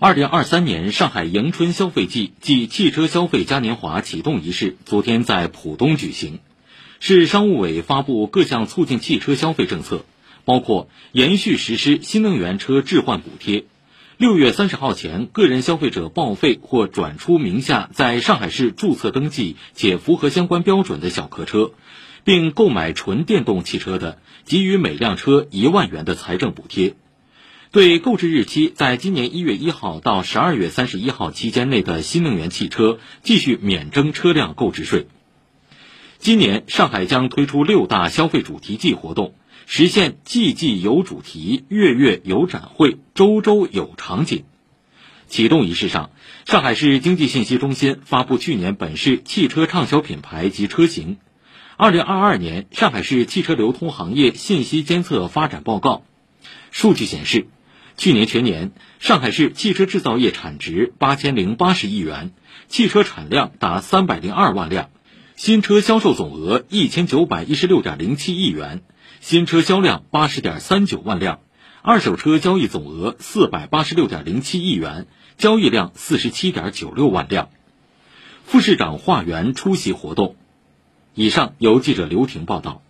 二零二三年上海迎春消费季暨汽车消费嘉年华启动仪式昨天在浦东举行。市商务委发布各项促进汽车消费政策，包括延续实施新能源车置换补贴，六月三十号前个人消费者报废或转出名下在上海市注册登记且符合相关标准的小客车，并购买纯电动汽车的，给予每辆车一万元的财政补贴。对购置日期在今年一月一号到十二月三十一号期间内的新能源汽车，继续免征车辆购置税。今年上海将推出六大消费主题季活动，实现季季有主题、月月有展会、周周有场景。启动仪式上，上海市经济信息中心发布去年本市汽车畅销品牌及车型，二零二二年上海市汽车流通行业信息监测发展报告。数据显示。去年全年，上海市汽车制造业产值八千零八十亿元，汽车产量达三百零二万辆，新车销售总额一千九百一十六点零七亿元，新车销量八十点三九万辆，二手车交易总额四百八十六点零七亿元，交易量四十七点九六万辆。副市长华元出席活动。以上由记者刘婷报道。